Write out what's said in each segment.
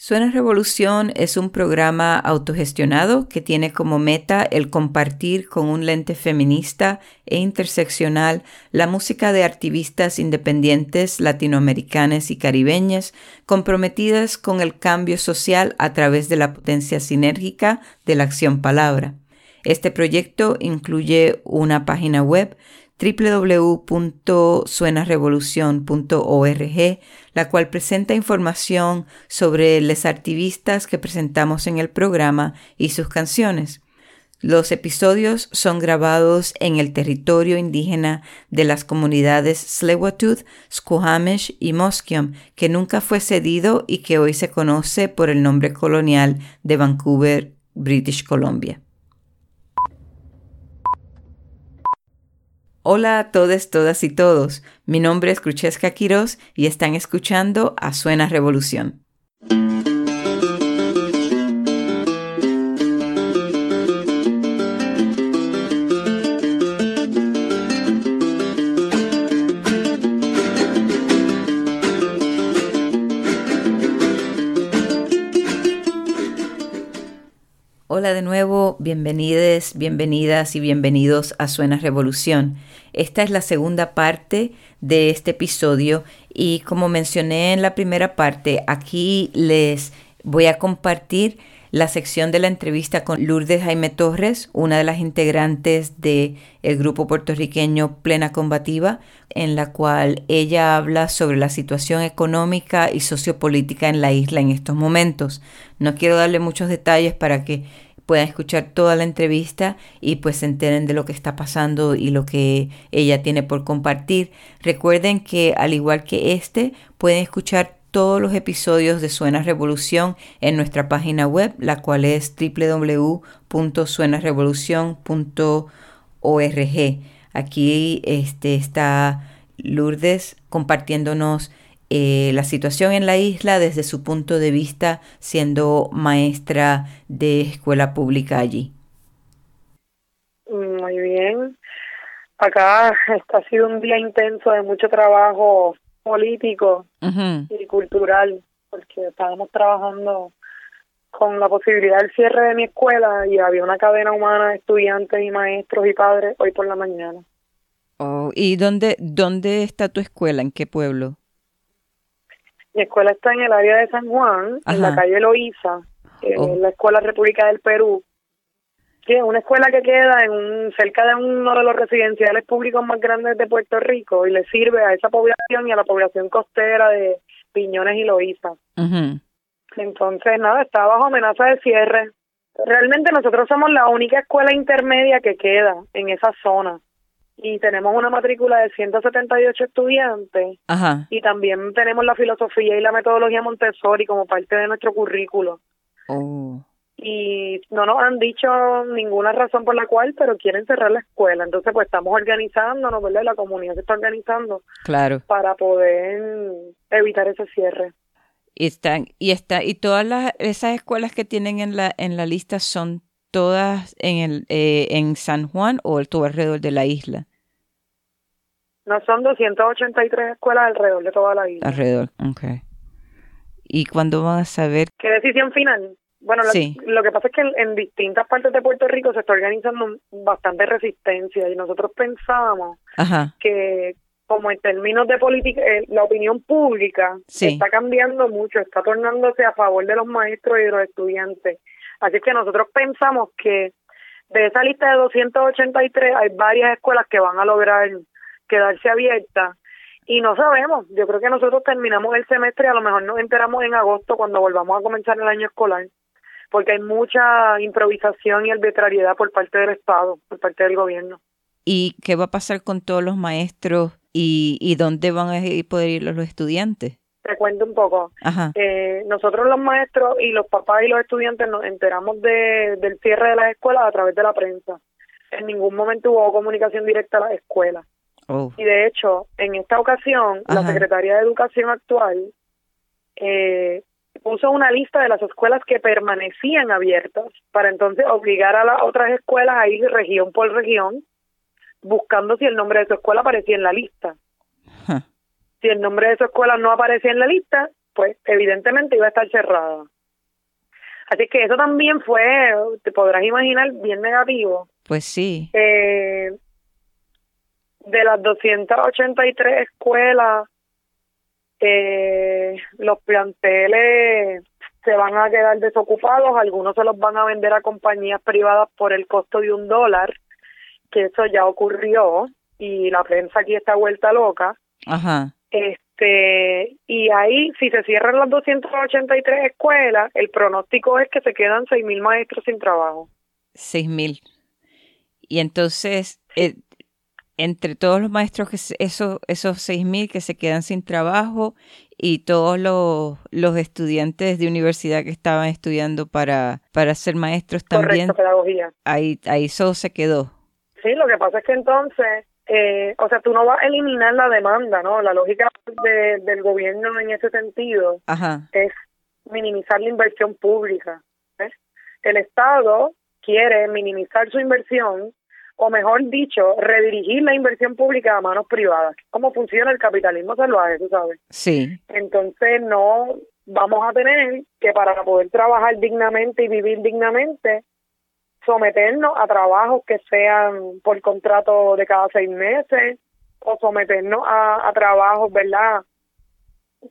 Suena Revolución es un programa autogestionado que tiene como meta el compartir con un lente feminista e interseccional la música de activistas independientes latinoamericanas y caribeñas comprometidas con el cambio social a través de la potencia sinérgica de la acción palabra. Este proyecto incluye una página web www.suenarevolucion.org, la cual presenta información sobre los activistas que presentamos en el programa y sus canciones. Los episodios son grabados en el territorio indígena de las comunidades Tsleil-Waututh, Squamish y Musqueam, que nunca fue cedido y que hoy se conoce por el nombre colonial de Vancouver, British Columbia. Hola a todos, todas y todos. Mi nombre es Crucesca Quiroz y están escuchando a Suena Revolución. Hola de nuevo, bienvenides, bienvenidas y bienvenidos a Suena Revolución. Esta es la segunda parte de este episodio y como mencioné en la primera parte, aquí les voy a compartir la sección de la entrevista con Lourdes Jaime Torres, una de las integrantes del grupo puertorriqueño Plena Combativa, en la cual ella habla sobre la situación económica y sociopolítica en la isla en estos momentos. No quiero darle muchos detalles para que puedan escuchar toda la entrevista y pues se enteren de lo que está pasando y lo que ella tiene por compartir. Recuerden que al igual que este, pueden escuchar todos los episodios de Suena Revolución en nuestra página web, la cual es www.suenarevolucion.org. Aquí este, está Lourdes compartiéndonos eh, la situación en la isla desde su punto de vista siendo maestra de escuela pública allí. Muy bien. Acá ha sido un día intenso de mucho trabajo político y cultural, porque estábamos trabajando con la posibilidad del cierre de mi escuela y había una cadena humana de estudiantes y maestros y padres hoy por la mañana. Oh, ¿Y dónde, dónde está tu escuela? ¿En qué pueblo? Mi escuela está en el área de San Juan, en la calle Loíza, en oh. la Escuela República del Perú. Sí, es una escuela que queda en un, cerca de uno de los residenciales públicos más grandes de Puerto Rico y le sirve a esa población y a la población costera de Piñones y Loíza. Entonces, nada, está bajo amenaza de cierre. Realmente nosotros somos la única escuela intermedia que queda en esa zona y tenemos una matrícula de 178 estudiantes Ajá. y también tenemos la filosofía y la metodología Montessori como parte de nuestro currículo. Oh. Y no nos han dicho ninguna razón por la cual, pero quieren cerrar la escuela. Entonces, pues estamos organizándonos, ¿verdad? La comunidad se está organizando. Claro. Para poder evitar ese cierre. Y están y está y todas las esas escuelas que tienen en la en la lista son todas en el eh, en San Juan o todo alrededor de la isla. No, son 283 escuelas alrededor de toda la isla. Alrededor, ok. ¿Y cuándo van a saber? ¿Qué decisión final? Bueno, lo, que pasa es que en, distintas partes de Puerto Rico se está organizando bastante resistencia y nosotros pensábamos que como en términos de política, eh, la opinión pública está cambiando mucho, está tornándose a favor de los maestros y de los estudiantes. Así que nosotros pensamos que de esa lista de 283 hay varias escuelas que van a lograr quedarse abierta y no sabemos, yo creo que nosotros terminamos el semestre y a lo mejor nos enteramos en agosto cuando volvamos a comenzar el año escolar, porque hay mucha improvisación y arbitrariedad por parte del Estado, por parte del gobierno. ¿Y qué va a pasar con todos los maestros y dónde van a poder ir los estudiantes? Te cuento un poco. Eh, nosotros los maestros y los papás y los estudiantes nos enteramos de, del cierre de las escuelas a través de la prensa. En ningún momento hubo comunicación directa a las escuelas. Oh. Y de hecho, en esta ocasión, la Secretaría de Educación actual eh, puso una lista de las escuelas que permanecían abiertas para entonces obligar a las otras escuelas a ir región por región buscando si el nombre de su escuela aparecía en la lista. Si el nombre de su escuela no aparecía en la lista, pues evidentemente iba a estar cerrada. Así que eso también fue, te podrás imaginar, bien negativo. Pues sí. Eh, de las 283 escuelas, eh, los planteles se van a quedar desocupados, algunos se los van a vender a compañías privadas por el costo de un dólar, que eso ya ocurrió y la prensa aquí está vuelta loca. Ajá. Este, y ahí, si se cierran las 283 escuelas, el pronóstico es que se quedan 6.000 maestros sin trabajo. 6.000. Y entonces, eh, entre todos los maestros, que esos, esos 6.000 que se quedan sin trabajo y todos los, los estudiantes de universidad que estaban estudiando para, para ser maestros también. Correcto, pedagogía. Ahí, ahí eso se quedó. Sí, lo que pasa es que entonces eh, o sea, tú no vas a eliminar la demanda, ¿no? La lógica de, del gobierno en ese sentido es minimizar la inversión pública. ¿ves? El Estado quiere minimizar su inversión, o mejor dicho, redirigir la inversión pública a manos privadas. ¿Cómo funciona el capitalismo salvaje, tú sabes? Sí. Entonces, no vamos a tener que para poder trabajar dignamente y vivir dignamente, someternos a trabajos que sean por contrato de cada seis meses o someternos a, a trabajos, ¿verdad?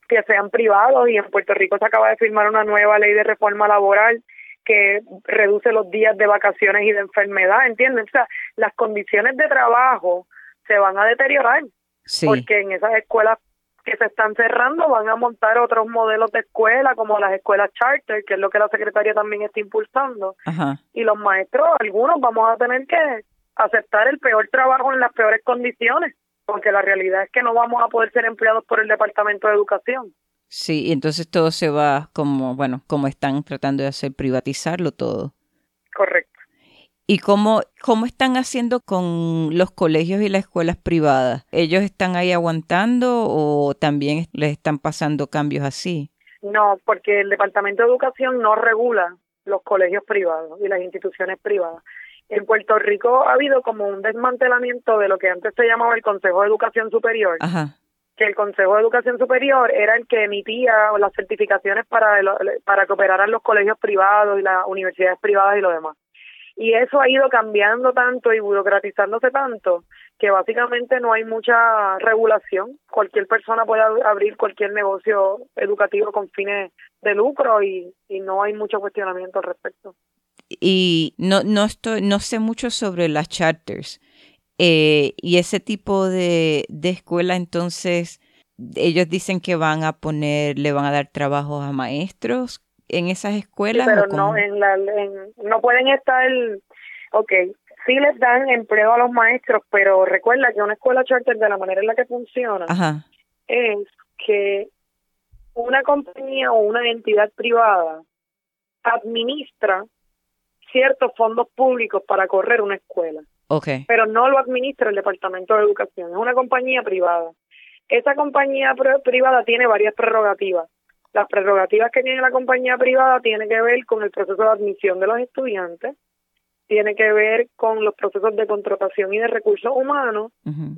que sean privados y en Puerto Rico se acaba de firmar una nueva ley de reforma laboral que reduce los días de vacaciones y de enfermedad, ¿entiendes? O sea, las condiciones de trabajo se van a deteriorar porque en esas escuelas que se están cerrando van a montar otros modelos de escuela como las escuelas charter, que es lo que la secretaria también está impulsando. Y los maestros, algunos vamos a tener que aceptar el peor trabajo en las peores condiciones, porque la realidad es que no vamos a poder ser empleados por el Departamento de Educación. Sí, y entonces todo se va como, bueno, como están tratando de hacer, privatizarlo todo. Correcto. ¿Y cómo, cómo están haciendo con los colegios y las escuelas privadas? ¿Ellos están ahí aguantando o también les están pasando cambios así? No, porque el Departamento de Educación no regula los colegios privados y las instituciones privadas. En Puerto Rico ha habido como un desmantelamiento de lo que antes se llamaba el Consejo de Educación Superior. que el Consejo de Educación Superior era el que emitía las certificaciones para, para que operaran los colegios privados y las universidades privadas y lo demás. Y eso ha ido cambiando tanto y burocratizándose tanto que básicamente no hay mucha regulación. Cualquier persona puede abrir cualquier negocio educativo con fines de lucro y, no hay mucho cuestionamiento al respecto. Y no, no, estoy, no sé mucho sobre las charters. Eh, y ese tipo de, de escuela, entonces, ellos dicen que van a poner, le van a dar trabajos a maestros en esas escuelas? pero no, en la, no pueden estar, ok, sí les dan empleo a los maestros, pero recuerda que una escuela charter de la manera en la que funciona es que una compañía o una entidad privada administra ciertos fondos públicos para correr una escuela. Okay. Pero no lo administra el Departamento de Educación, es una compañía privada. Esa compañía privada tiene varias prerrogativas. Las prerrogativas que tiene la compañía privada tienen que ver con el proceso de admisión de los estudiantes, tiene que ver con los procesos de contratación y de recursos humanos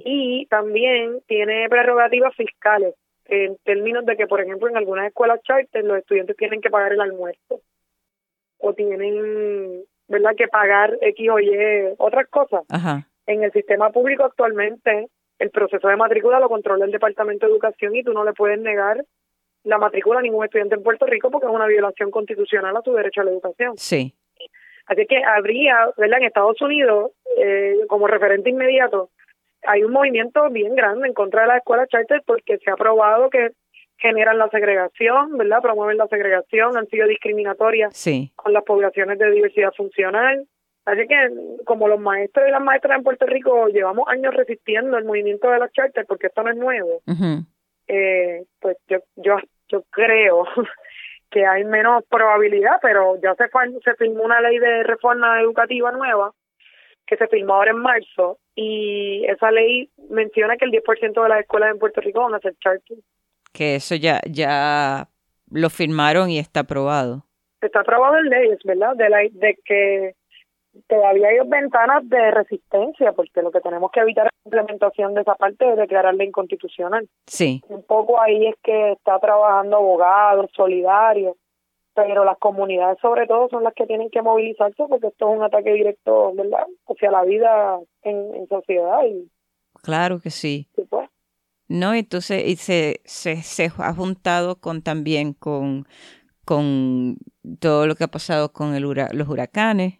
y también tiene prerrogativas fiscales en términos de que, por ejemplo, en algunas escuelas charter los estudiantes tienen que pagar el almuerzo o tienen, ¿verdad?, que pagar X o Y otras cosas. En el sistema público actualmente el proceso de matrícula lo controla el Departamento de Educación y tú no le puedes negar la matrícula a ningún estudiante en Puerto Rico porque es una violación constitucional a su derecho a la educación. Sí. Así que habría, ¿verdad? En Estados Unidos, eh, como referente inmediato, hay un movimiento bien grande en contra de la escuela charter porque se ha probado que generan la segregación, ¿verdad? Promueven la segregación, han sido discriminatorias con las poblaciones de diversidad funcional. Así que como los maestros y las maestras en Puerto Rico llevamos años resistiendo el movimiento de la charter porque esto no es nuevo, eh, pues yo, yo, yo creo que hay menos probabilidad, pero ya se, se firmó una ley de reforma educativa nueva que se firmó ahora en marzo y esa ley menciona que el 10% de las escuelas en Puerto Rico van a ser charter. Que eso ya ya lo firmaron y está aprobado. Está aprobado en leyes, ¿verdad? De la de que todavía hay ventanas de resistencia, porque lo que tenemos que evitar es la implementación de esa parte de declararla inconstitucional. Sí. Un poco ahí es que está trabajando abogados, solidarios, pero las comunidades sobre todo son las que tienen que movilizarse porque esto es un ataque directo, ¿verdad?, hacia la vida en, sociedad. Y, claro que sí. pues. No, entonces y se, se, se ha juntado con también con, con todo lo que ha pasado con el los huracanes,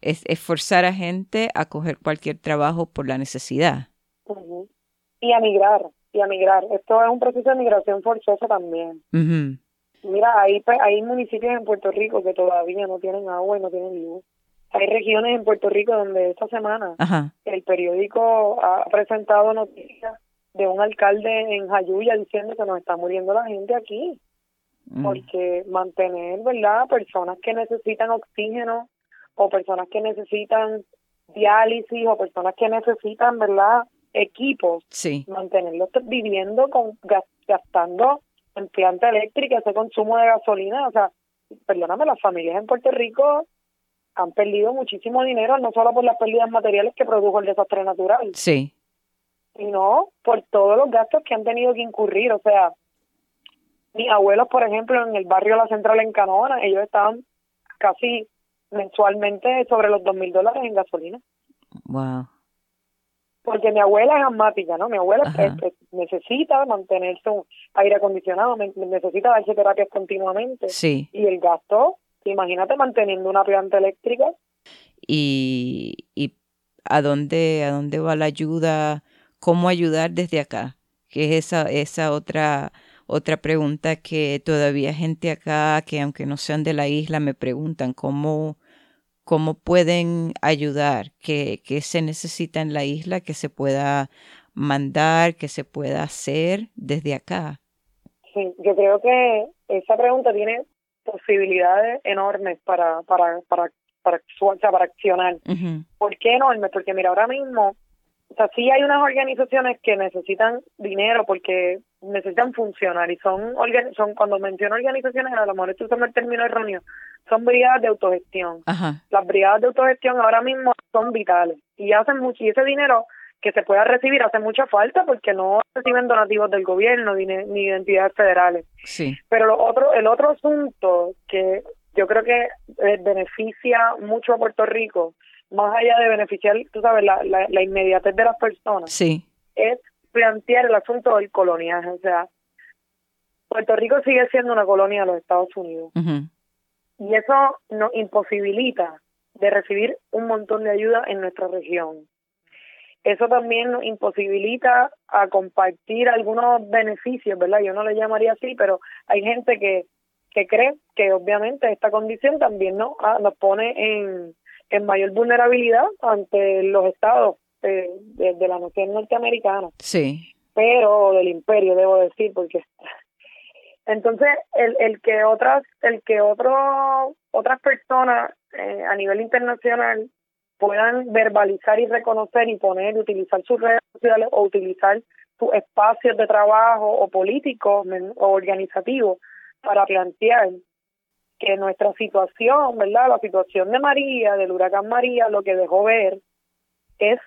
es, forzar a gente a coger cualquier trabajo por la necesidad. Y a migrar, y a migrar. Esto es un proceso de migración forzosa también. Mira, hay, hay municipios en Puerto Rico que todavía no tienen agua y no tienen luz. Hay regiones en Puerto Rico donde esta semana el periódico ha presentado noticias de un alcalde en Jayuya diciendo que nos está muriendo la gente aquí. Mm. Porque mantener, ¿verdad? Personas que necesitan oxígeno o personas que necesitan diálisis o personas que necesitan, ¿verdad? Equipos. Sí. Mantenerlos viviendo con gastando en planta eléctrica, ese consumo de gasolina. O sea, perdóname, las familias en Puerto Rico han perdido muchísimo dinero, no solo por las pérdidas materiales que produjo el desastre natural. Sí. Sino por todos los gastos que han tenido que incurrir. O sea, mis abuelos, por ejemplo, en el barrio La Central en Canona, ellos estaban casi mensualmente sobre los dos mil dólares en gasolina. Wow. Porque mi abuela es asmática, ¿no? Mi abuela necesita mantenerse un aire acondicionado, necesita darse terapias continuamente. Sí. Y el gasto, imagínate manteniendo una planta eléctrica. Y, y a dónde a dónde va la ayuda, cómo ayudar desde acá, que es esa esa otra otra pregunta que todavía gente acá que aunque no sean de la isla me preguntan cómo cómo pueden ayudar, qué, se necesita en la isla que se pueda mandar, que se pueda hacer desde acá. Sí, yo creo que esa pregunta tiene posibilidades enormes para para para para, para accionar. ¿Por qué enormes? Porque mira, ahora mismo o sea, sí hay unas organizaciones que necesitan dinero porque necesitan funcionar y son, son cuando menciono organizaciones, a lo mejor estoy usando el término erróneo, son brigadas de autogestión. Las brigadas de autogestión ahora mismo son vitales y hacen mucho, y ese dinero que se pueda recibir hace mucha falta porque no reciben donativos del gobierno ni, ni de entidades federales. Sí. Pero lo otro, el otro asunto que yo creo que eh, beneficia mucho a Puerto Rico más allá de beneficiar, tú sabes, la, la, inmediatez de las personas, sí. es plantear el asunto del coloniaje. O sea, Puerto Rico sigue siendo una colonia de los Estados Unidos. Y eso nos imposibilita de recibir un montón de ayuda en nuestra región. Eso también nos imposibilita a compartir algunos beneficios, ¿verdad? Yo no le llamaría así, pero hay gente que, que cree que obviamente esta condición también ¿no? Ah, nos pone en, en mayor vulnerabilidad ante los estados eh, de, la nación norteamericana. Sí. Pero del imperio, debo decir, porque entonces el, el que otras el que otro otras personas eh, a nivel internacional puedan verbalizar y reconocer y poner utilizar sus redes sociales o utilizar sus espacios de trabajo o políticos o organizativos para plantear que nuestra situación, ¿verdad? La situación de María, del huracán María, lo que dejó ver es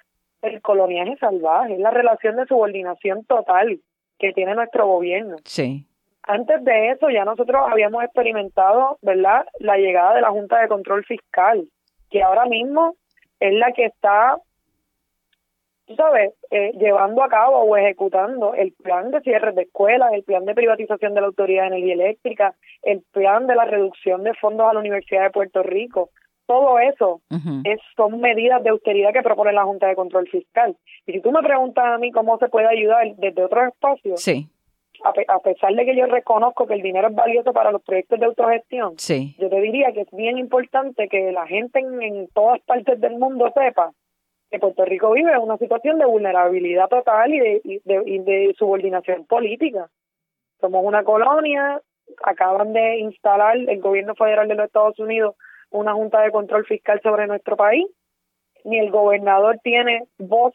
el coloniaje salvaje, es la relación de subordinación total que tiene nuestro gobierno. Sí. Antes de eso ya nosotros habíamos experimentado, ¿verdad?, la llegada de la Junta de Control Fiscal, que ahora mismo es la que está tú sabes, eh, llevando a cabo o ejecutando el plan de cierre de escuelas, el plan de privatización de la Autoridad de Energía Eléctrica, el plan de la reducción de fondos a la Universidad de Puerto Rico. Todo eso es, son medidas de austeridad que propone la Junta de Control Fiscal. Y si tú me preguntas a mí cómo se puede ayudar desde otros espacios, sí. a, pesar de que yo reconozco que el dinero es valioso para los proyectos de autogestión, sí. yo te diría que es bien importante que la gente en todas partes del mundo sepa que Puerto Rico vive una situación de vulnerabilidad total y de, de, subordinación política. Somos una colonia, acaban de instalar el gobierno federal de los Estados Unidos una junta de control fiscal sobre nuestro país, ni el gobernador tiene voz,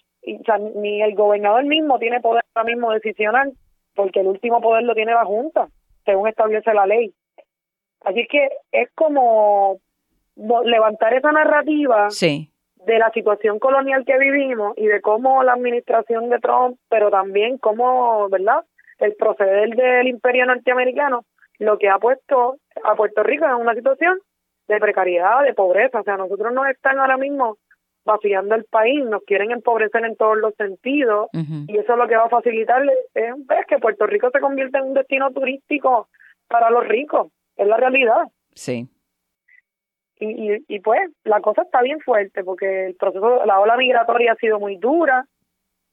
ni el gobernador mismo tiene poder ahora mismo decisional, porque el último poder lo tiene la junta, según establece la ley. Así que es como levantar esa narrativa de la situación colonial que vivimos y de cómo la administración de Trump, pero también cómo, ¿verdad? El proceder del imperio norteamericano, lo que ha puesto a Puerto Rico en una situación de precariedad, de pobreza. O sea, nosotros no están ahora mismo vaciando el país, nos quieren empobrecer en todos los sentidos y eso lo que va a facilitar es, que Puerto Rico se convierta en un destino turístico para los ricos, es la realidad. Sí. Y, y, y pues la cosa está bien fuerte porque el proceso, la ola migratoria ha sido muy dura,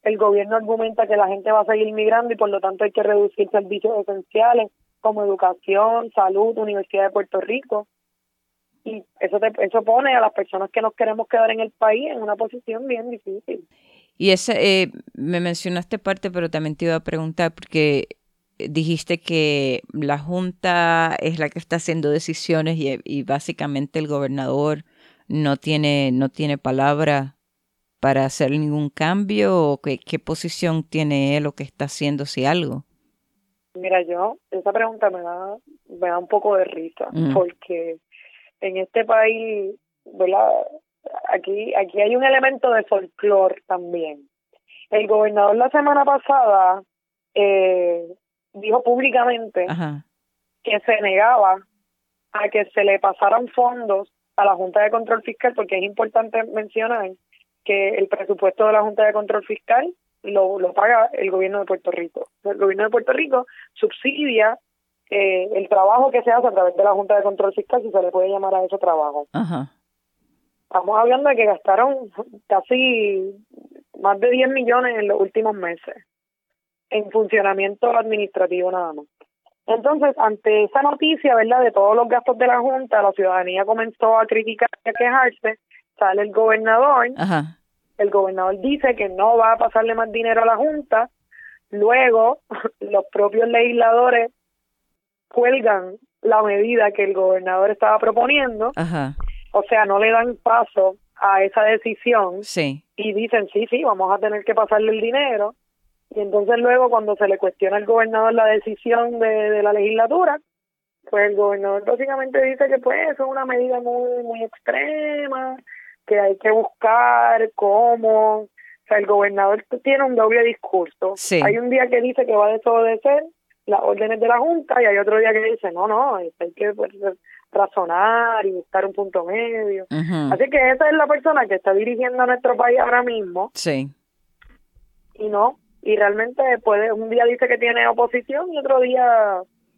el gobierno argumenta que la gente va a seguir migrando y por lo tanto hay que reducir servicios esenciales como educación, salud, Universidad de Puerto Rico y eso te, eso pone a las personas que nos queremos quedar en el país en una posición bien difícil. Y esa, eh, me mencionaste parte, pero también te iba a preguntar, porque dijiste que la Junta es la que está haciendo decisiones y, y básicamente el gobernador no tiene, no tiene palabra para hacer ningún cambio o qué, qué posición tiene él o qué está haciendo si algo. Mira, yo, esa pregunta me da, me da un poco de risa, porque en este país, ¿verdad? Aquí, aquí hay un elemento de folclore también. El gobernador la semana pasada eh, dijo públicamente que se negaba a que se le pasaran fondos a la Junta de Control Fiscal, porque es importante mencionar que el presupuesto de la Junta de Control Fiscal lo, lo paga el gobierno de Puerto Rico. El gobierno de Puerto Rico subsidia eh, el trabajo que se hace a través de la Junta de Control Fiscal, si se le puede llamar a ese trabajo. Estamos hablando de que gastaron casi más de 10 millones en los últimos meses en funcionamiento administrativo nada más. Entonces, ante esa noticia, ¿verdad?, de todos los gastos de la Junta, la ciudadanía comenzó a criticar y a quejarse, sale el gobernador, el gobernador dice que no va a pasarle más dinero a la Junta, luego los propios legisladores cuelgan la medida que el gobernador estaba proponiendo, o sea, no le dan paso a esa decisión y dicen, sí, sí, vamos a tener que pasarle el dinero. Y entonces luego cuando se le cuestiona al gobernador la decisión de, la legislatura, pues el gobernador básicamente dice que pues eso es una medida muy, muy extrema, que hay que buscar cómo, o sea, el gobernador tiene un doble discurso. Hay un día que dice que va a desobedecer las órdenes de la Junta y hay otro día que dice, no, no, hay que pues, razonar y buscar un punto medio. Así que esa es la persona que está dirigiendo a nuestro país ahora mismo. Sí. Y no, y realmente puede, un día dice que tiene oposición y otro día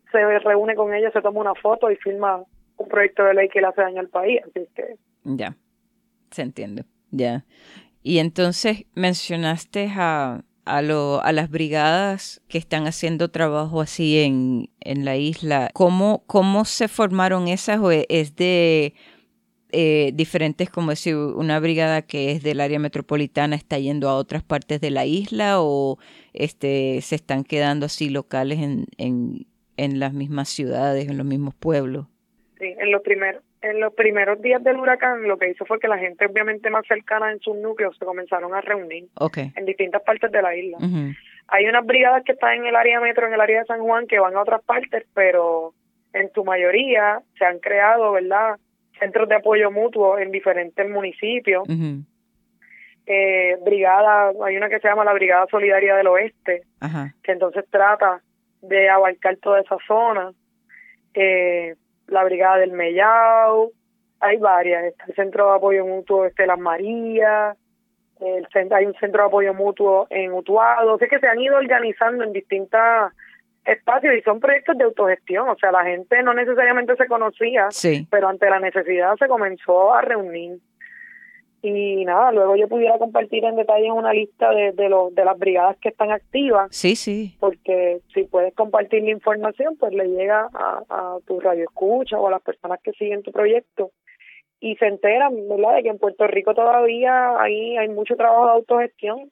se reúne con ella, se toma una foto y firma un proyecto de ley que le hace daño al país. Así que. Ya, se entiende, ya. Y entonces mencionaste a, a, lo, a las brigadas que están haciendo trabajo así en, en la isla. ¿Cómo, ¿Cómo se formaron esas es de eh, diferentes, como decir, una brigada que es del área metropolitana está yendo a otras partes de la isla o este se están quedando así locales en, en, en las mismas ciudades, en los mismos pueblos? Sí, en los primeros en los primeros días del huracán lo que hizo fue que la gente obviamente más cercana en sus núcleos se comenzaron a reunir en distintas partes de la isla. Hay unas brigadas que están en el área metro, en el área de San Juan, que van a otras partes, pero en su mayoría se han creado, ¿verdad? Centros de apoyo mutuo en diferentes municipios. eh, brigada, hay una que se llama la Brigada Solidaria del Oeste, que entonces trata de abarcar toda esa zona. Eh, la Brigada del Mellao, hay varias, está el Centro de Apoyo Mutuo este Las Marías, el hay un centro de apoyo mutuo en Utuado, o que se han ido organizando en distintos espacios y son proyectos de autogestión, o sea, la gente no necesariamente se conocía, pero ante la necesidad se comenzó a reunir y nada, luego yo pudiera compartir en detalle una lista de, de, los, de las brigadas que están activas. Sí, sí. Porque si puedes compartir la información, pues le llega a, a tu radio escucha o a las personas que siguen tu proyecto y se enteran, ¿verdad?, de que en Puerto Rico todavía hay, hay mucho trabajo de autogestión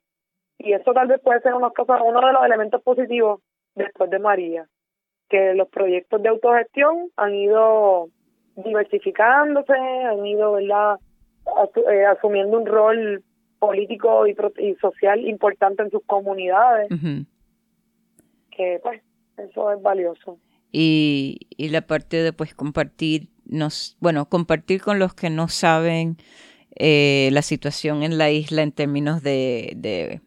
y eso tal vez puede ser uno de los elementos positivos después de María, que los proyectos de autogestión han ido diversificándose, han ido, ¿verdad?, eh, asumiendo un rol político y, social importante en sus comunidades, que pues eso es valioso. Y, y la parte de pues compartir nos, bueno, compartir con los que no saben eh, la situación en la isla en términos de, de,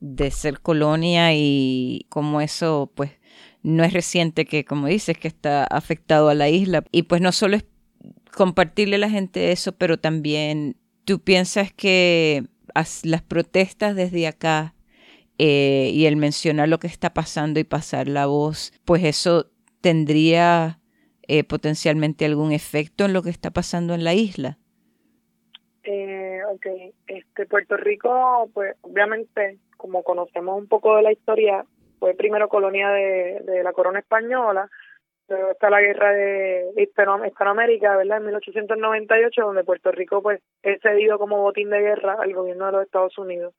de, ser colonia y cómo eso, pues, no es reciente que, como dices, que está afectado a la isla. Y pues no solo es compartirle a la gente eso, pero también tú piensas que las protestas desde acá eh, y el mencionar lo que está pasando y pasar la voz, pues eso tendría eh, potencialmente algún efecto en lo que está pasando en la isla. Eh, ok, este, Puerto Rico, pues obviamente, como conocemos un poco de la historia, fue primero colonia de, de la corona española, luego está la guerra de Hispanoamérica, ¿verdad? En 1898, donde Puerto Rico pues es cedido como botín de guerra al gobierno de los Estados Unidos.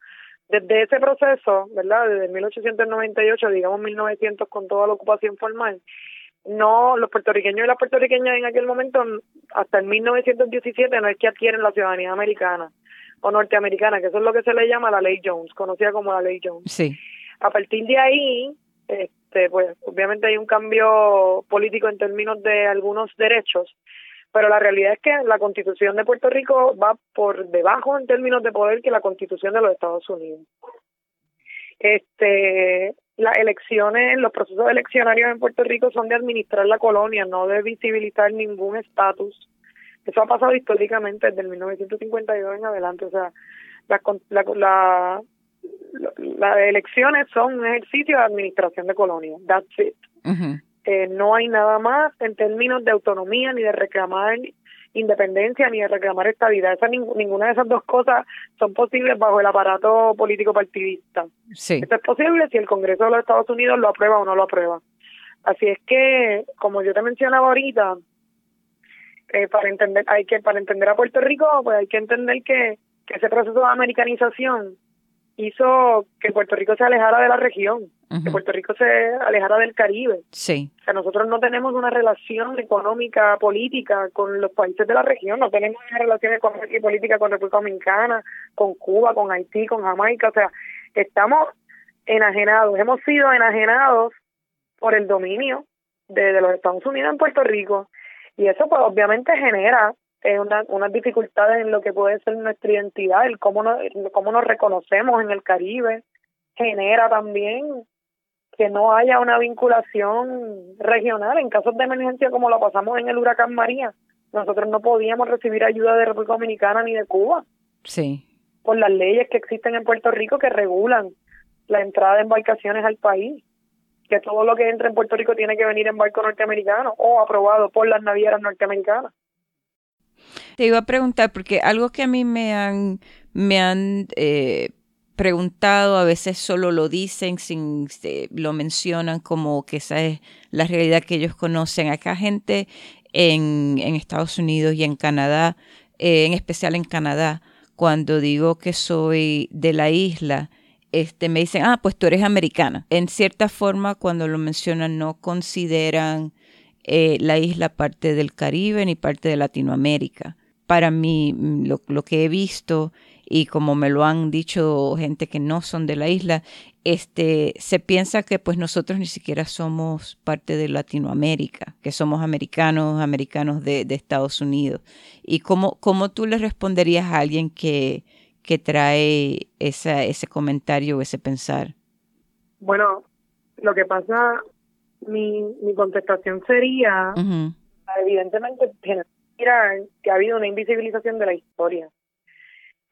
Desde ese proceso, ¿verdad? Desde 1898, digamos 1900, con toda la ocupación formal, no, los puertorriqueños y las puertorriqueñas en aquel momento, hasta el 1917, no es que adquieren la ciudadanía americana o norteamericana, que eso es lo que se le llama la ley Jones, conocida como la ley Jones. Sí. A partir de ahí, este, pues obviamente hay un cambio político en términos de algunos derechos, pero la realidad es que la constitución de Puerto Rico va por debajo en términos de poder que la constitución de los Estados Unidos. Este, las elecciones, los procesos eleccionarios en Puerto Rico son de administrar la colonia, no de visibilizar ningún estatus. Eso ha pasado históricamente desde el 1952 en adelante. O sea, la, la, las elecciones son un ejercicio de administración de colonia. That's it. Eh, no hay nada más en términos de autonomía ni de reclamar independencia ni de reclamar estabilidad. Esa, ninguna de esas dos cosas son posibles bajo el aparato político partidista. Sí. Esto es posible si el Congreso de los Estados Unidos lo aprueba o no lo aprueba. Así es que, como yo te mencionaba ahorita, eh, para entender hay que para entender a Puerto Rico, pues hay que entender que, que ese proceso de americanización hizo que Puerto Rico se alejara de la región, que Puerto Rico se alejara del Caribe. Sí. O sea, nosotros no tenemos una relación económica, política con los países de la región, no tenemos una relación económica y política con República Dominicana, con Cuba, con Haití, con Jamaica, o sea, estamos enajenados, hemos sido enajenados por el dominio de, de los Estados Unidos en Puerto Rico. Y eso pues obviamente genera eh, una, unas dificultades en lo que puede ser nuestra identidad, el cómo nos, cómo nos reconocemos en el Caribe, genera también que no haya una vinculación regional en casos de emergencia como lo pasamos en el huracán María. Nosotros no podíamos recibir ayuda de República Dominicana ni de Cuba. Sí. Por las leyes que existen en Puerto Rico que regulan la entrada de embarcaciones al país. Que todo lo que entra en Puerto Rico tiene que venir en barco norteamericano o aprobado por las navieras norteamericanas. Te iba a preguntar, porque algo que a mí me han, me han eh, preguntado, a veces solo lo dicen, sin lo mencionan como que esa es la realidad que ellos conocen. Acá gente en, en Estados Unidos y en Canadá, eh, en especial en Canadá, cuando digo que soy de la isla, este, me dicen, ah, pues tú eres americana. En cierta forma, cuando lo mencionan, no consideran eh, la isla parte del Caribe ni parte de Latinoamérica. Para mí, mm, lo, que he visto y como me lo han dicho gente que no son de la isla, este, se piensa que pues nosotros ni siquiera somos parte de Latinoamérica, que somos americanos, americanos de, Estados Unidos. ¿Y cómo, cómo tú le responderías a alguien que, que trae esa, ese comentario o ese pensar? Bueno, lo que pasa mi, mi contestación sería, evidentemente, mirar que ha habido una invisibilización de la historia.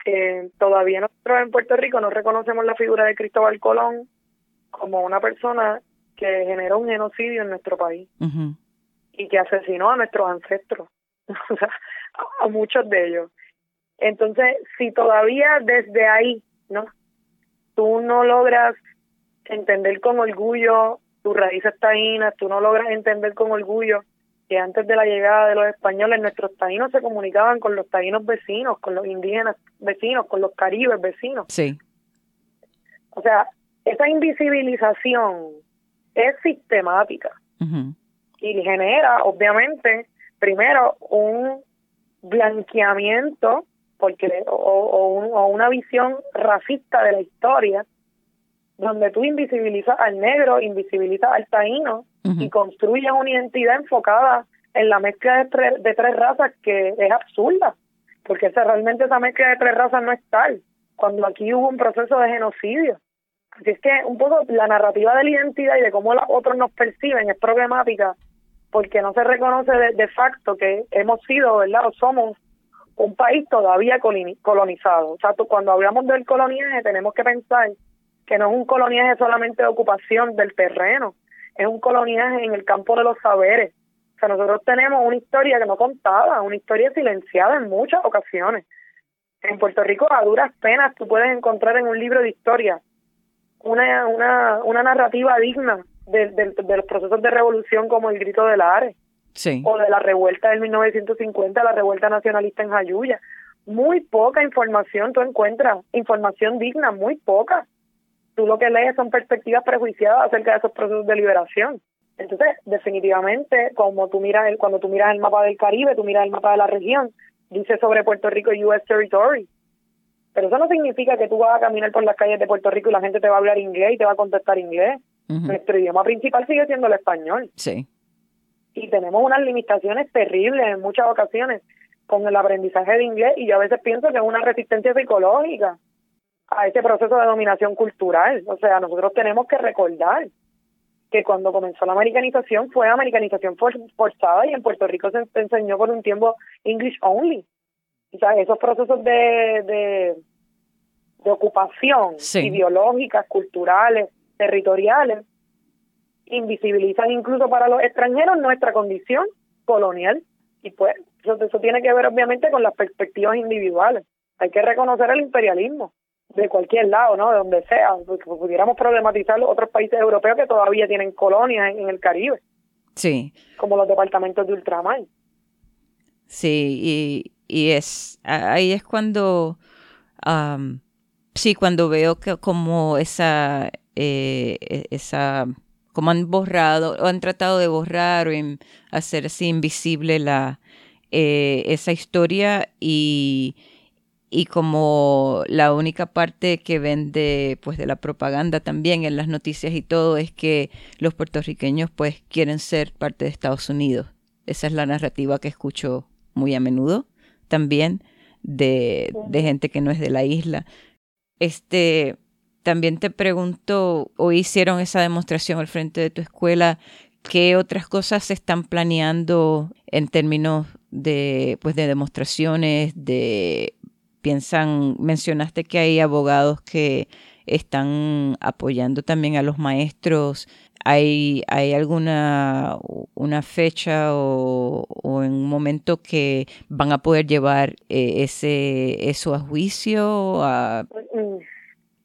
Que todavía nosotros en Puerto Rico no reconocemos la figura de Cristóbal Colón como una persona que generó un genocidio en nuestro país y que asesinó a nuestros ancestros, a muchos de ellos. Entonces, si todavía desde ahí, ¿no? Tú no logras entender con orgullo tus raíces taínas, tú no logras entender con orgullo que antes de la llegada de los españoles nuestros taínos se comunicaban con los taínos vecinos, con los indígenas vecinos, con los caribes vecinos. Sí. O sea, esa invisibilización es sistemática y genera, obviamente, primero un blanqueamiento porque o, o una visión racista de la historia donde tú invisibilizas al negro, invisibilizas al taíno y construyes una identidad enfocada en la mezcla de, de tres razas que es absurda, porque esa, realmente esa mezcla de tres razas no es tal, cuando aquí hubo un proceso de genocidio. Así es que un poco la narrativa de la identidad y de cómo los otros nos perciben es problemática, porque no se reconoce de, de facto que hemos sido, ¿verdad? O somos un país todavía colonizado. O sea, cuando hablamos del coloniaje tenemos que pensar que no es un coloniaje solamente de ocupación del terreno, es un coloniaje en el campo de los saberes. O sea, nosotros tenemos una historia que no contaba, una historia silenciada en muchas ocasiones. En Puerto Rico, a duras penas, tú puedes encontrar en un libro de historia una, una, una narrativa digna de, de, los procesos de revolución como el grito de la Ares sí. o de la revuelta del 1950, la revuelta nacionalista en Jayuya. Muy poca información tú encuentras, información digna, muy poca tú lo que lees son perspectivas prejuiciadas acerca de esos procesos de liberación. Entonces, definitivamente, como tú miras el, cuando tú miras el mapa del Caribe, tú miras el mapa de la región, dice sobre Puerto Rico US Territory. Pero eso no significa que tú vas a caminar por las calles de Puerto Rico y la gente te va a hablar inglés y te va a contestar inglés. Nuestro idioma principal sigue siendo el español. Sí. Y tenemos unas limitaciones terribles en muchas ocasiones con el aprendizaje de inglés y yo a veces pienso que es una resistencia psicológica a ese proceso de dominación cultural. O sea, nosotros tenemos que recordar que cuando comenzó la americanización fue americanización forzada y en Puerto Rico se enseñó por un tiempo English only. O sea, esos procesos de, de, de ocupación ideológicas, culturales, territoriales, invisibilizan incluso para los extranjeros nuestra condición colonial. Y pues eso, eso tiene que ver obviamente con las perspectivas individuales. Hay que reconocer el imperialismo de cualquier lado, ¿no? De donde sea, porque pudiéramos problematizar los otros países europeos que todavía tienen colonias en, el Caribe. Sí. Como los departamentos de ultramar. Sí, y, y es ahí es cuando sí, cuando veo que como esa eh, e, esa como han borrado o han tratado de borrar o hacer así invisible la eh, esa historia y y como la única parte que vende pues de la propaganda también en las noticias y todo es que los puertorriqueños pues quieren ser parte de Estados Unidos. Esa es la narrativa que escucho muy a menudo también de, de gente que no es de la isla. Este, también te pregunto, hoy hicieron esa demostración al frente de tu escuela, ¿qué otras cosas se están planeando en términos de pues de demostraciones, de piensan, mencionaste que hay abogados que están apoyando también a los maestros. ¿Hay, hay alguna una fecha o, en un momento que van a poder llevar eh, ese eso a juicio? Mm,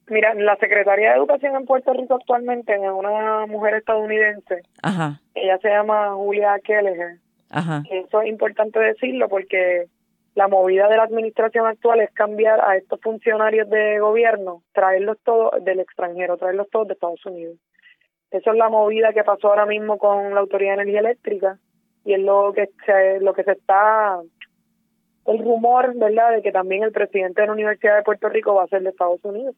mira, la Secretaría de Educación en Puerto Rico actualmente es una mujer estadounidense. Ajá. Ella se llama Julia Kelleher. Ajá. Eso es importante decirlo porque la movida de la administración actual es cambiar a estos funcionarios de gobierno, traerlos todos del extranjero, traerlos todos de Estados Unidos. Eso es la movida que pasó ahora mismo con la Autoridad de Energía Eléctrica y es lo que se, lo que se está el rumor, ¿verdad?, de que también el presidente de la Universidad de Puerto Rico va a ser de Estados Unidos.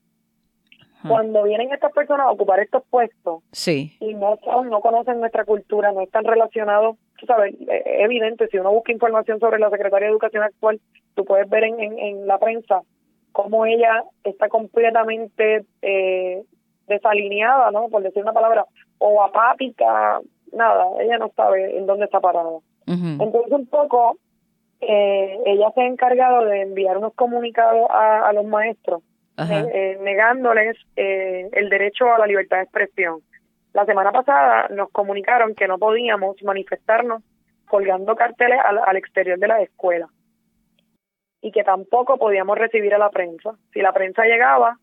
Cuando vienen estas personas a ocupar estos puestos sí. y no, no conocen nuestra cultura, no están relacionados tú sabes, es evidente, si uno busca información sobre la Secretaría de Educación actual, tú puedes ver en, en, la prensa cómo ella está completamente eh, desalineada, ¿no? Por decir una palabra, o apática, nada, ella no sabe en dónde está parada. Entonces, un poco, eh, ella se ha encargado de enviar unos comunicados a, a los maestros, eh, negándoles el derecho a la libertad de expresión la semana pasada nos comunicaron que no podíamos manifestarnos colgando carteles al, exterior de la escuela y que tampoco podíamos recibir a la prensa. Si la prensa llegaba,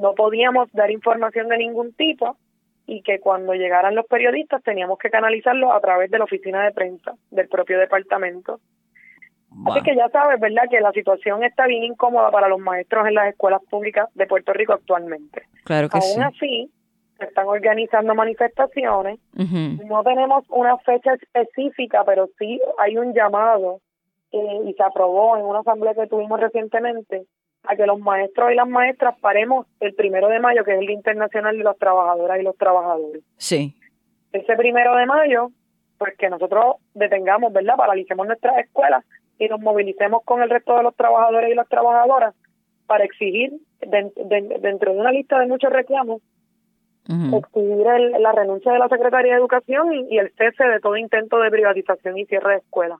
no podíamos dar información de ningún tipo y que cuando llegaran los periodistas teníamos que canalizarlo a través de la oficina de prensa del propio departamento. Así que ya sabes, ¿verdad?, que la situación está bien incómoda para los maestros en las escuelas públicas de Puerto Rico actualmente. Claro que Aún así, están organizando manifestaciones. No tenemos una fecha específica, pero sí hay un llamado eh, y se aprobó en una asamblea que tuvimos recientemente a que los maestros y las maestras paremos el primero de mayo, que es el Día Internacional de las Trabajadoras y los Trabajadores. Sí. Ese primero de mayo pues que nosotros detengamos, ¿verdad? Paralicemos nuestras escuelas y nos movilicemos con el resto de los trabajadores y las trabajadoras para exigir, dentro de una lista de muchos reclamos, exigir la renuncia de la Secretaría de Educación y, el cese de todo intento de privatización y cierre de escuelas.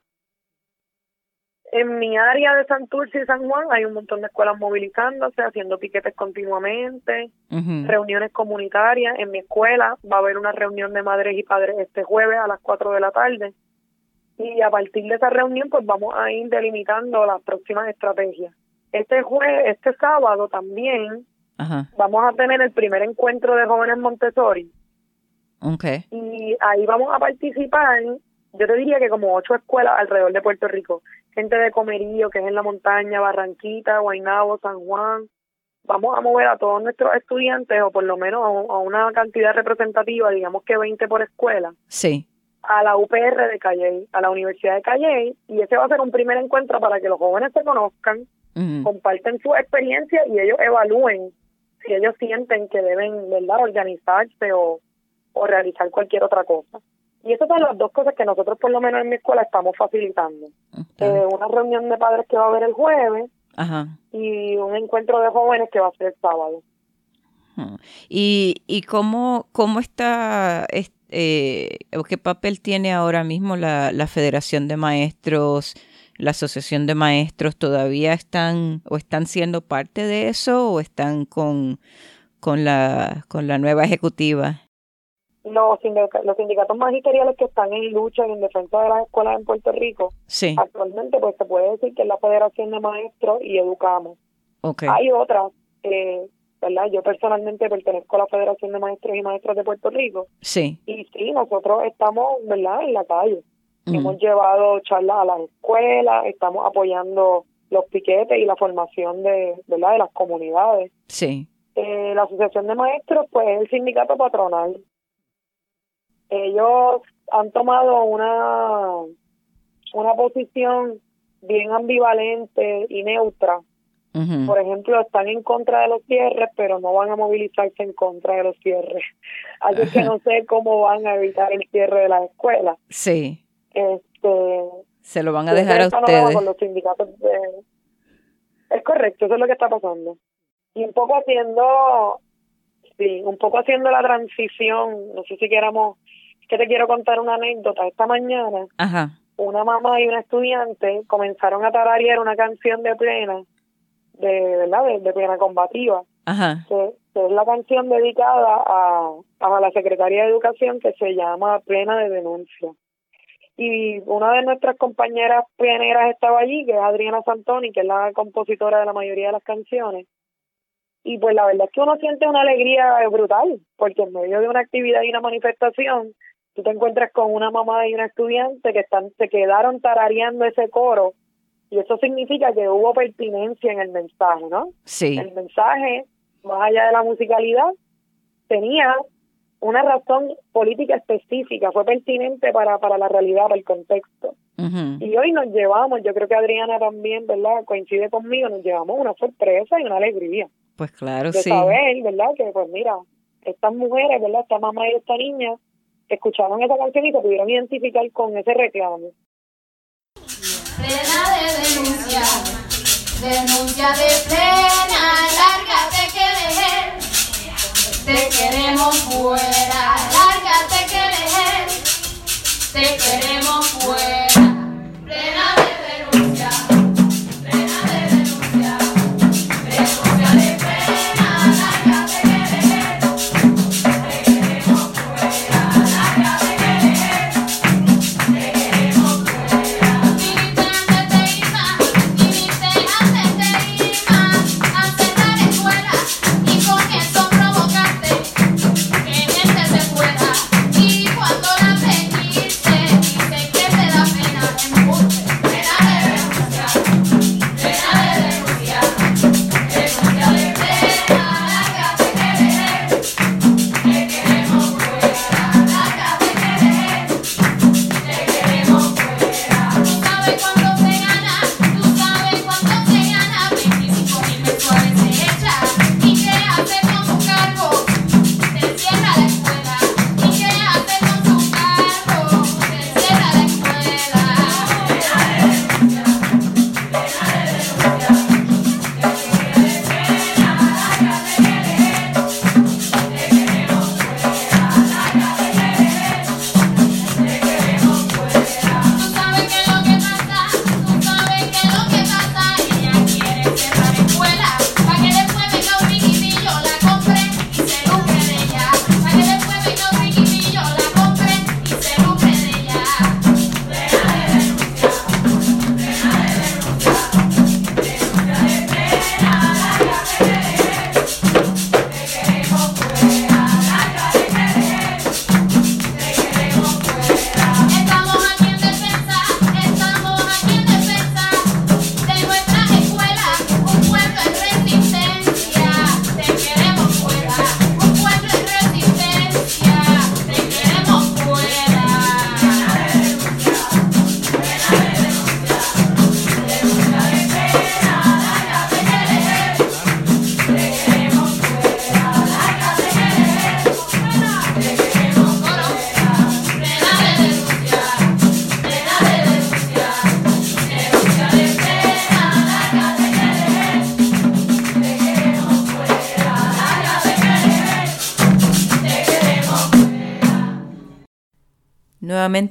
En mi área de Santurce y San Juan hay un montón de escuelas movilizándose, haciendo piquetes continuamente, reuniones comunitarias. En mi escuela va a haber una reunión de madres y padres este jueves a las 4 de la tarde. Y a partir de esa reunión, pues vamos a ir delimitando las próximas estrategias. Este jueves, este sábado también vamos a tener el primer encuentro de jóvenes Montessori. Okay. Y ahí vamos a participar, yo te diría que como ocho escuelas alrededor de Puerto Rico. Gente de Comerío, que es en la montaña, Barranquita, Guaynabo, San Juan. Vamos a mover a todos nuestros estudiantes, o por lo menos a, una cantidad representativa, digamos que 20 por escuela. Sí. A la UPR de Calle, a la Universidad de Calle, y ese va a ser un primer encuentro para que los jóvenes se conozcan, comparten su experiencia y ellos evalúen si ellos sienten que deben, ¿verdad?, organizarse o, o realizar cualquier otra cosa. Y esas son las dos cosas que nosotros, por lo menos en mi escuela, estamos facilitando. Eh, una reunión de padres que va a haber el jueves y un encuentro de jóvenes que va a ser el sábado. ¿Y, y cómo, cómo está, eh, qué papel tiene ahora mismo la, la Federación de Maestros la Asociación de Maestros todavía están o están siendo parte de eso o están con, con, la, con la nueva ejecutiva? Los, los sindicatos magisteriales que están en lucha en defensa de las escuelas en Puerto Rico, sí. actualmente pues se puede decir que es la Federación de Maestros y Educamos. Okay. Hay otras, eh, ¿verdad? Yo personalmente pertenezco a la Federación de Maestros y Maestras de Puerto Rico. Sí. Y sí, nosotros estamos, ¿verdad?, en la calle. Hemos llevado charlas a las escuelas, estamos apoyando los piquetes y la formación de, ¿verdad? de las comunidades. Sí. Eh, la Asociación de Maestros, pues es el sindicato patronal. Ellos han tomado una, una posición bien ambivalente y neutra. Por ejemplo, están en contra de los cierres, pero no van a movilizarse en contra de los cierres. Así que no sé cómo van a evitar el cierre de las escuelas. Sí. Este, Se lo van a dejar a ustedes. Con los sindicatos Es correcto, eso es lo que está pasando. Y un poco haciendo, sí, un poco haciendo la transición, no sé si queramos, que te quiero contar una anécdota. Esta mañana, Ajá. una mamá y una estudiante comenzaron a tararear una canción de plena, de verdad, de, plena combativa. Ajá. Que, es la canción dedicada a, a la Secretaría de Educación que se llama Plena de Denuncia y una de nuestras compañeras pioneras estaba allí, que es Adriana Santoni, que es la compositora de la mayoría de las canciones. Y pues la verdad es que uno siente una alegría brutal, porque en medio de una actividad y una manifestación, tú te encuentras con una mamá y una estudiante que están se quedaron tarareando ese coro y eso significa que hubo pertinencia en el mensaje, ¿no? Sí. El mensaje, más allá de la musicalidad, tenía una razón política específica, fue pertinente para, para la realidad, para el contexto. Y hoy nos llevamos, yo creo que Adriana también, ¿verdad? Coincide conmigo, nos llevamos una sorpresa y una alegría. Pues claro, de sí. saber, ¿verdad? Que pues mira, estas mujeres, ¿verdad? Esta mamá y esta niña escucharon esa canción y se pudieron identificar con ese reclamo. Plena de denuncia, denuncia de plena, lárgate te queremos fuera, lárgate que dejes, te queremos fuera.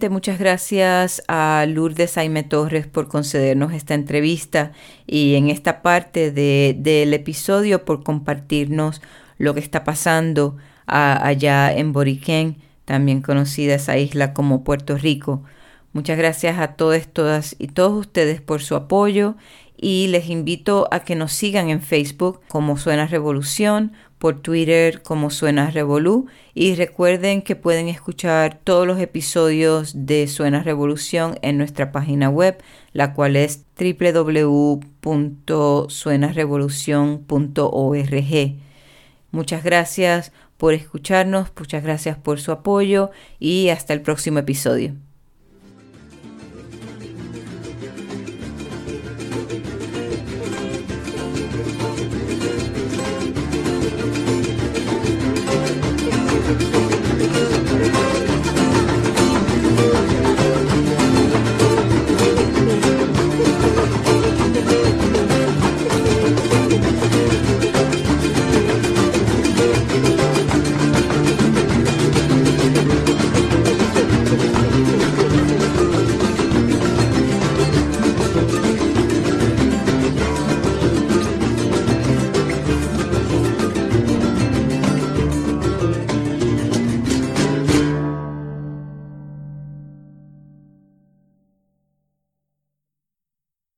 Muchas gracias a Lourdes Jaime Torres por concedernos esta entrevista y en esta parte del episodio por compartirnos lo que está pasando allá en Boriquén, también conocida esa isla como Puerto Rico. Muchas gracias a todas y todos ustedes por su apoyo y les invito a que nos sigan en Facebook como Suena Revolución, por Twitter como Suena Revolú y recuerden que pueden escuchar todos los episodios de Suena Revolución en nuestra página web, la cual es www.suenarevolucion.org. Muchas gracias por escucharnos, muchas gracias por su apoyo y hasta el próximo episodio.